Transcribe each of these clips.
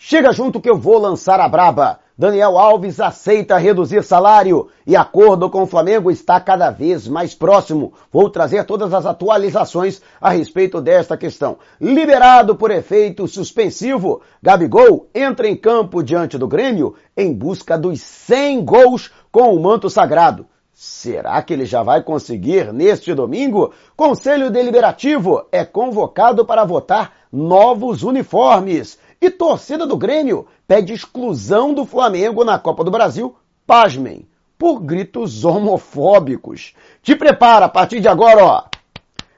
Chega junto que eu vou lançar a braba. Daniel Alves aceita reduzir salário e acordo com o Flamengo está cada vez mais próximo. Vou trazer todas as atualizações a respeito desta questão. Liberado por efeito suspensivo, Gabigol entra em campo diante do Grêmio em busca dos 100 gols com o manto sagrado. Será que ele já vai conseguir neste domingo? Conselho Deliberativo é convocado para votar novos uniformes. E torcida do Grêmio pede exclusão do Flamengo na Copa do Brasil, pasmem, por gritos homofóbicos. Te prepara a partir de agora, ó.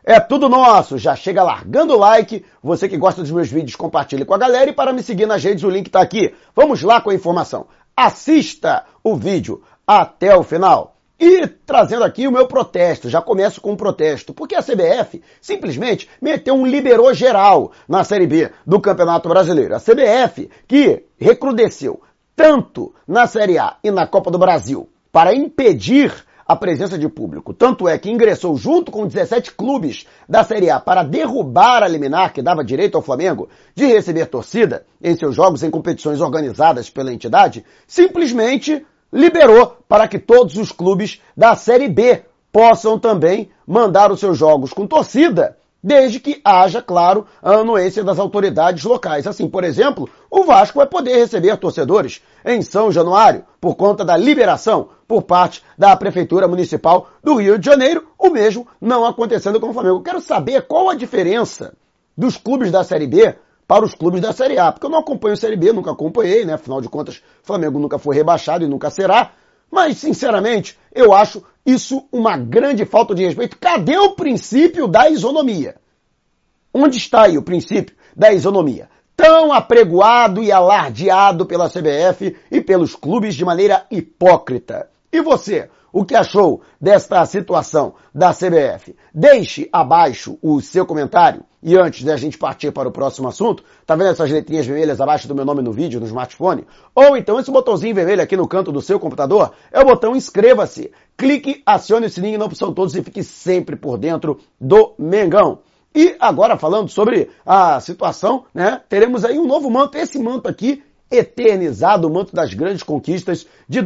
É tudo nosso, já chega largando o like. Você que gosta dos meus vídeos, compartilhe com a galera e para me seguir nas redes o link está aqui. Vamos lá com a informação. Assista o vídeo até o final. E trazendo aqui o meu protesto, já começo com um protesto, porque a CBF simplesmente meteu um liberou geral na Série B do Campeonato Brasileiro. A CBF que recrudesceu tanto na Série A e na Copa do Brasil para impedir a presença de público. Tanto é que ingressou junto com 17 clubes da Série A para derrubar a liminar que dava direito ao Flamengo de receber torcida em seus jogos em competições organizadas pela entidade, simplesmente liberou para que todos os clubes da Série B possam também mandar os seus jogos com torcida, desde que haja, claro, a anuência das autoridades locais. Assim, por exemplo, o Vasco vai poder receber torcedores em São Januário, por conta da liberação por parte da Prefeitura Municipal do Rio de Janeiro, o mesmo não acontecendo com o Flamengo. Quero saber qual a diferença dos clubes da Série B para os clubes da Série A. Porque eu não acompanho a Série B, nunca acompanhei, né? Afinal de contas, Flamengo nunca foi rebaixado e nunca será. Mas, sinceramente, eu acho isso uma grande falta de respeito. Cadê o princípio da isonomia? Onde está aí o princípio da isonomia? Tão apregoado e alardeado pela CBF e pelos clubes de maneira hipócrita. E você? O que achou desta situação da CBF? Deixe abaixo o seu comentário. E antes da gente partir para o próximo assunto, tá vendo essas letrinhas vermelhas abaixo do meu nome no vídeo, no smartphone? Ou então esse botãozinho vermelho aqui no canto do seu computador é o botão inscreva-se. Clique, acione o sininho na opção todos e fique sempre por dentro do Mengão. E agora falando sobre a situação, né? Teremos aí um novo manto. Esse manto aqui eternizado o manto das grandes conquistas de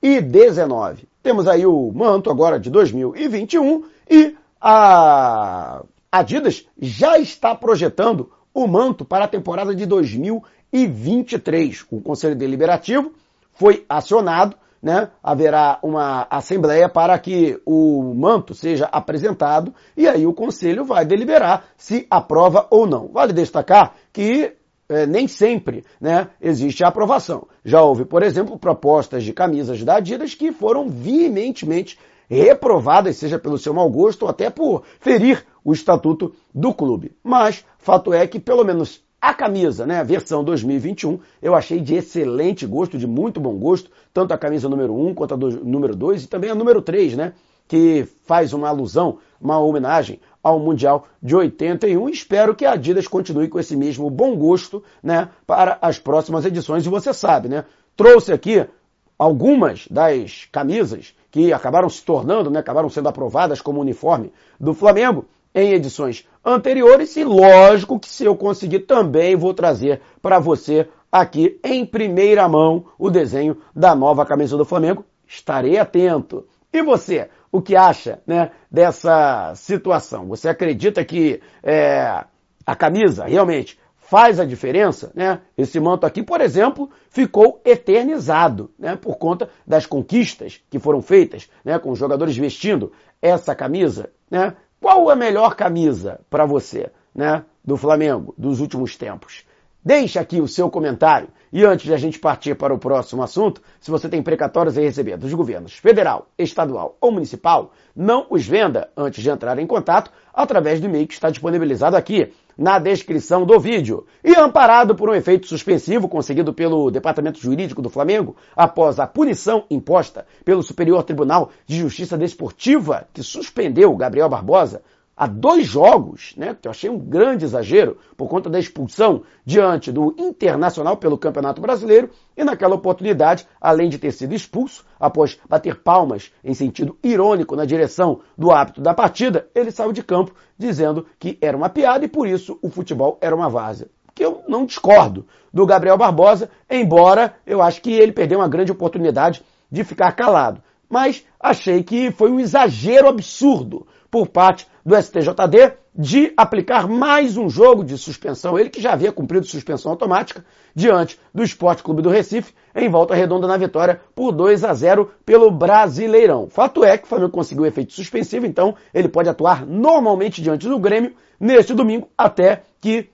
2019. Temos aí o manto agora de 2021 e a Adidas já está projetando o manto para a temporada de 2023. O Conselho Deliberativo foi acionado, né? Haverá uma assembleia para que o manto seja apresentado e aí o Conselho vai deliberar se aprova ou não. Vale destacar que é, nem sempre né, existe a aprovação. Já houve, por exemplo, propostas de camisas da Adidas que foram veementemente reprovadas, seja pelo seu mau gosto ou até por ferir o estatuto do clube. Mas, fato é que, pelo menos a camisa, né, a versão 2021, eu achei de excelente gosto, de muito bom gosto, tanto a camisa número 1 quanto a do, número 2 e também a número 3, né, que faz uma alusão, uma homenagem ao Mundial de 81. Espero que a Adidas continue com esse mesmo bom gosto, né, para as próximas edições. E você sabe, né, trouxe aqui algumas das camisas que acabaram se tornando, né, acabaram sendo aprovadas como uniforme do Flamengo em edições anteriores e lógico que se eu conseguir também vou trazer para você aqui em primeira mão o desenho da nova camisa do Flamengo. Estarei atento. E você? o que acha né, dessa situação. Você acredita que é, a camisa realmente faz a diferença? Né? Esse manto aqui, por exemplo, ficou eternizado né, por conta das conquistas que foram feitas né, com os jogadores vestindo essa camisa. Né? Qual a melhor camisa para você né, do Flamengo dos últimos tempos? Deixe aqui o seu comentário. E antes de a gente partir para o próximo assunto, se você tem precatórios a receber dos governos federal, estadual ou municipal, não os venda antes de entrar em contato através do e-mail que está disponibilizado aqui na descrição do vídeo. E amparado por um efeito suspensivo conseguido pelo Departamento Jurídico do Flamengo após a punição imposta pelo Superior Tribunal de Justiça Desportiva que suspendeu Gabriel Barbosa há dois jogos, né, que eu achei um grande exagero, por conta da expulsão diante do Internacional pelo Campeonato Brasileiro, e naquela oportunidade, além de ter sido expulso, após bater palmas em sentido irônico na direção do hábito da partida, ele saiu de campo dizendo que era uma piada e por isso o futebol era uma várzea que eu não discordo do Gabriel Barbosa, embora eu acho que ele perdeu uma grande oportunidade de ficar calado. Mas achei que foi um exagero absurdo por parte do STJD de aplicar mais um jogo de suspensão, ele que já havia cumprido suspensão automática, diante do Esporte Clube do Recife, em volta redonda na vitória por 2 a 0 pelo Brasileirão. Fato é que o Flamengo conseguiu efeito suspensivo, então ele pode atuar normalmente diante do Grêmio neste domingo, até que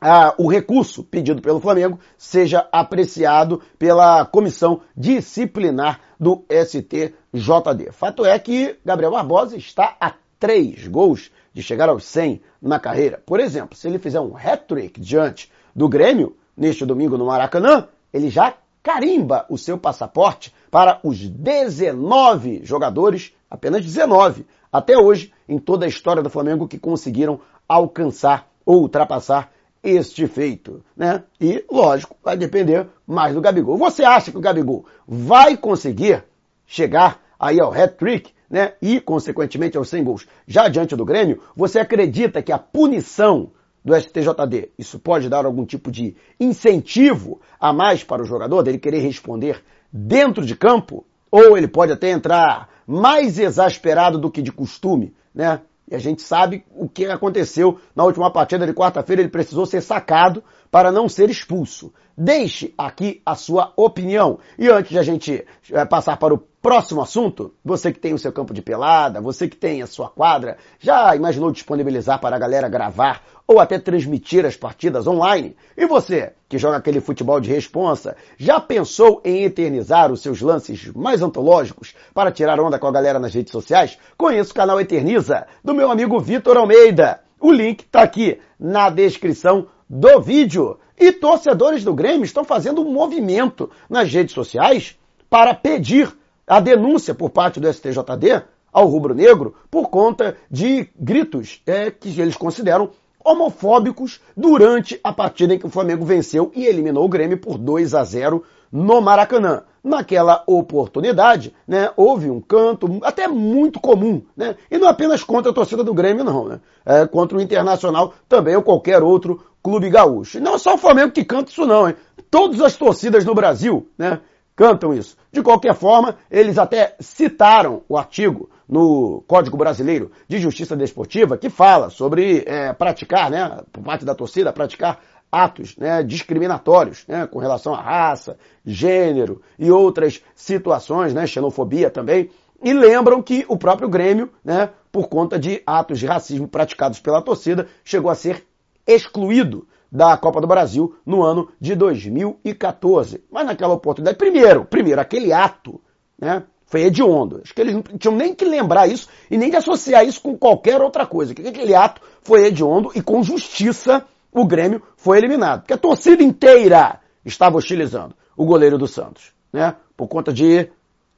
ah, o recurso pedido pelo Flamengo seja apreciado pela comissão disciplinar do STJD. Fato é que Gabriel Barbosa está a três gols de chegar aos 100 na carreira. Por exemplo, se ele fizer um hat-trick diante do Grêmio neste domingo no Maracanã, ele já carimba o seu passaporte para os 19 jogadores, apenas 19, até hoje, em toda a história do Flamengo que conseguiram alcançar ou ultrapassar este feito, né? E, lógico, vai depender mais do Gabigol. Você acha que o Gabigol vai conseguir chegar aí ao hat-trick, né? E, consequentemente, aos 100 gols já diante do Grêmio? Você acredita que a punição do STJD, isso pode dar algum tipo de incentivo a mais para o jogador, dele querer responder dentro de campo? Ou ele pode até entrar mais exasperado do que de costume, né? E a gente sabe o que aconteceu na última partida de quarta-feira, ele precisou ser sacado para não ser expulso. Deixe aqui a sua opinião. E antes de a gente eh, passar para o próximo assunto, você que tem o seu campo de pelada, você que tem a sua quadra, já imaginou disponibilizar para a galera gravar ou até transmitir as partidas online? E você que joga aquele futebol de responsa, já pensou em eternizar os seus lances mais antológicos para tirar onda com a galera nas redes sociais? Conheça o canal Eterniza do meu amigo Vitor Almeida. O link está aqui na descrição do vídeo. E torcedores do Grêmio estão fazendo um movimento nas redes sociais para pedir a denúncia por parte do STJD ao rubro-negro por conta de gritos é, que eles consideram homofóbicos durante a partida em que o Flamengo venceu e eliminou o Grêmio por 2 a 0 no Maracanã. Naquela oportunidade, né, houve um canto até muito comum, né, e não apenas contra a torcida do Grêmio, não, né, é, contra o Internacional também ou qualquer outro clube gaúcho. E não é só o Flamengo que canta isso não, hein. Todas as torcidas no Brasil, né, cantam isso. De qualquer forma, eles até citaram o artigo no Código Brasileiro de Justiça Desportiva que fala sobre é, praticar, né, por parte da torcida, praticar atos né, discriminatórios né, com relação à raça, gênero e outras situações, né, xenofobia também, e lembram que o próprio Grêmio, né, por conta de atos de racismo praticados pela torcida, chegou a ser excluído da Copa do Brasil no ano de 2014. Mas naquela oportunidade, primeiro, primeiro, aquele ato, né, foi hediondo. Acho que eles não tinham nem que lembrar isso e nem de associar isso com qualquer outra coisa. Que aquele ato foi hediondo e com justiça o Grêmio foi eliminado. Porque a torcida inteira estava hostilizando o goleiro do Santos, né? Por conta de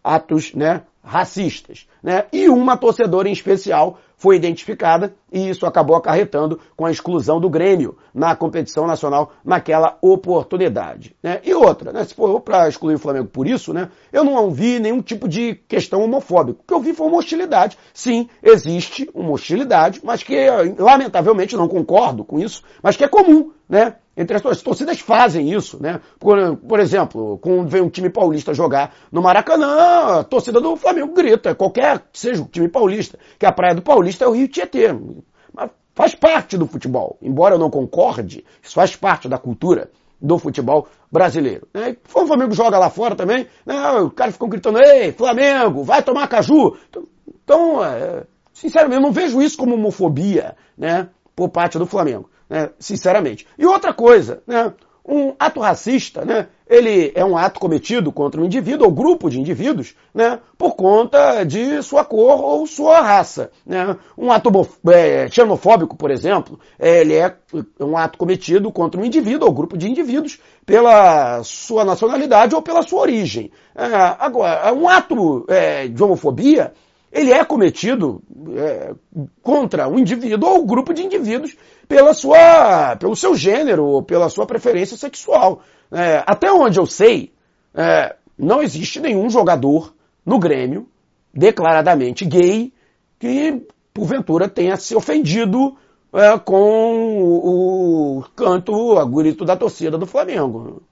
atos, né, racistas, né? E uma torcedora em especial foi identificada e isso acabou acarretando com a exclusão do Grêmio na competição nacional naquela oportunidade. Né? E outra, né? se for para excluir o Flamengo por isso, né? eu não vi nenhum tipo de questão homofóbica. O que eu vi foi uma hostilidade. Sim, existe uma hostilidade, mas que lamentavelmente não concordo com isso, mas que é comum, né? Entre as, as torcidas fazem isso, né? Por, por exemplo, quando vem um time paulista jogar no Maracanã, a torcida do Flamengo grita, qualquer que seja o time paulista, que a praia do Paulista é o Rio Tietê. Mas faz parte do futebol. Embora eu não concorde, isso faz parte da cultura do futebol brasileiro. Né? O Flamengo joga lá fora também, né? o cara ficou gritando, ei, Flamengo, vai tomar caju. Então, então é, sinceramente, eu não vejo isso como homofobia, né? Por parte do Flamengo né, sinceramente. E outra coisa, né, um ato racista, né, ele é um ato cometido contra um indivíduo ou grupo de indivíduos, né, por conta de sua cor ou sua raça. Né. Um ato é, xenofóbico, por exemplo, ele é um ato cometido contra um indivíduo ou grupo de indivíduos pela sua nacionalidade ou pela sua origem. É, agora, um ato é, de homofobia ele é cometido é, contra um indivíduo ou um grupo de indivíduos pela sua, pelo seu gênero ou pela sua preferência sexual. É, até onde eu sei, é, não existe nenhum jogador no Grêmio declaradamente gay que porventura tenha se ofendido é, com o, o canto, o grito da torcida do Flamengo.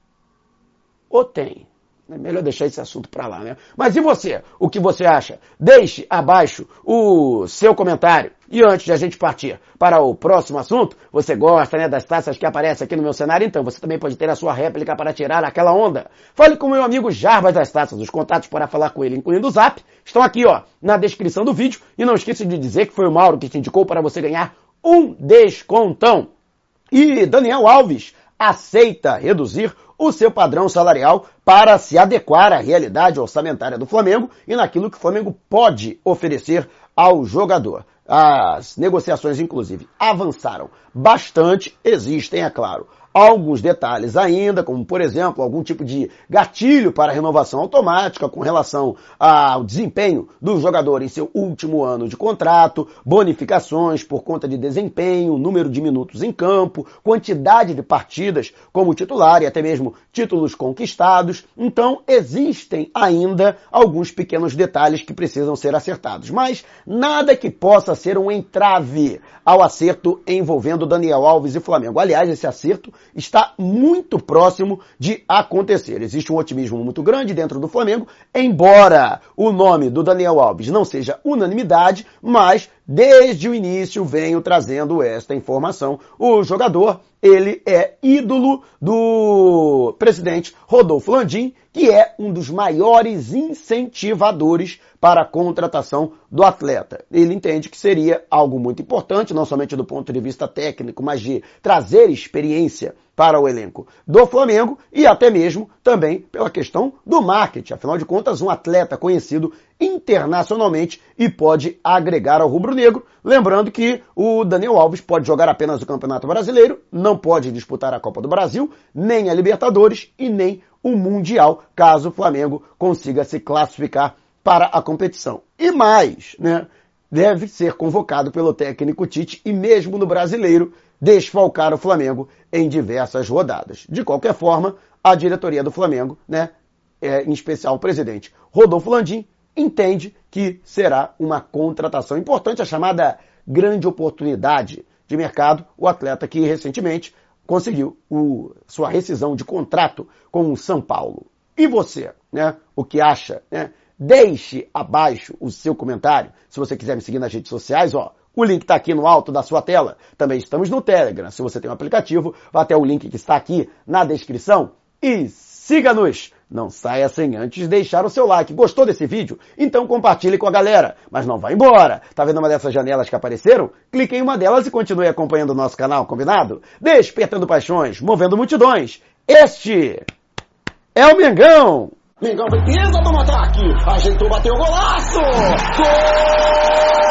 Ou tem? É melhor deixar esse assunto para lá, né? Mas e você? O que você acha? Deixe abaixo o seu comentário. E antes de a gente partir para o próximo assunto, você gosta, né, das taças que aparecem aqui no meu cenário? Então você também pode ter a sua réplica para tirar aquela onda. Fale com meu amigo Jarbas das Taças. Os contatos para falar com ele, incluindo o Zap, estão aqui, ó, na descrição do vídeo. E não esqueça de dizer que foi o Mauro que te indicou para você ganhar um descontão. E Daniel Alves aceita reduzir o seu padrão salarial para se adequar à realidade orçamentária do Flamengo e naquilo que o Flamengo pode oferecer ao jogador. As negociações, inclusive, avançaram bastante, existem, é claro, alguns detalhes ainda, como por exemplo, algum tipo de gatilho para renovação automática com relação ao desempenho do jogador em seu último ano de contrato, bonificações por conta de desempenho, número de minutos em campo, quantidade de partidas como titular e até mesmo títulos conquistados. Então, existem ainda alguns pequenos detalhes que precisam ser acertados, mas nada que possa ser um entrave ao acerto envolvendo Daniel Alves e Flamengo. Aliás, esse acerto está muito próximo de acontecer. Existe um otimismo muito grande dentro do Flamengo, embora o nome do Daniel Alves não seja unanimidade, mas desde o início venho trazendo esta informação. O jogador, ele é ídolo do presidente Rodolfo Landim, que é um dos maiores incentivadores para a contratação do atleta. Ele entende que seria algo muito importante, não somente do ponto de vista técnico, mas de trazer experiência para o elenco do Flamengo e até mesmo também pela questão do marketing. Afinal de contas, um atleta conhecido internacionalmente e pode agregar ao rubro-negro. Lembrando que o Daniel Alves pode jogar apenas o Campeonato Brasileiro, não pode disputar a Copa do Brasil, nem a Libertadores e nem o Mundial, caso o Flamengo consiga se classificar para a competição. E mais, né? Deve ser convocado pelo técnico Tite e mesmo no brasileiro desfalcar o Flamengo em diversas rodadas. De qualquer forma, a diretoria do Flamengo, né, é, em especial o presidente Rodolfo Landim, entende que será uma contratação importante, a chamada grande oportunidade de mercado, o atleta que recentemente conseguiu o, sua rescisão de contrato com o São Paulo. E você, né? O que acha? Né? Deixe abaixo o seu comentário. Se você quiser me seguir nas redes sociais, ó, o link está aqui no alto da sua tela. Também estamos no Telegram. Se você tem um aplicativo, vá até o link que está aqui na descrição e siga-nos. Não saia sem antes deixar o seu like. Gostou desse vídeo? Então compartilhe com a galera. Mas não vá embora. Tá vendo uma dessas janelas que apareceram? Clique em uma delas e continue acompanhando o nosso canal, combinado? Despertando paixões, movendo multidões. Este é o Mengão! Mengão precisa do ataque! Ajeitou, bateu o golaço! Gol!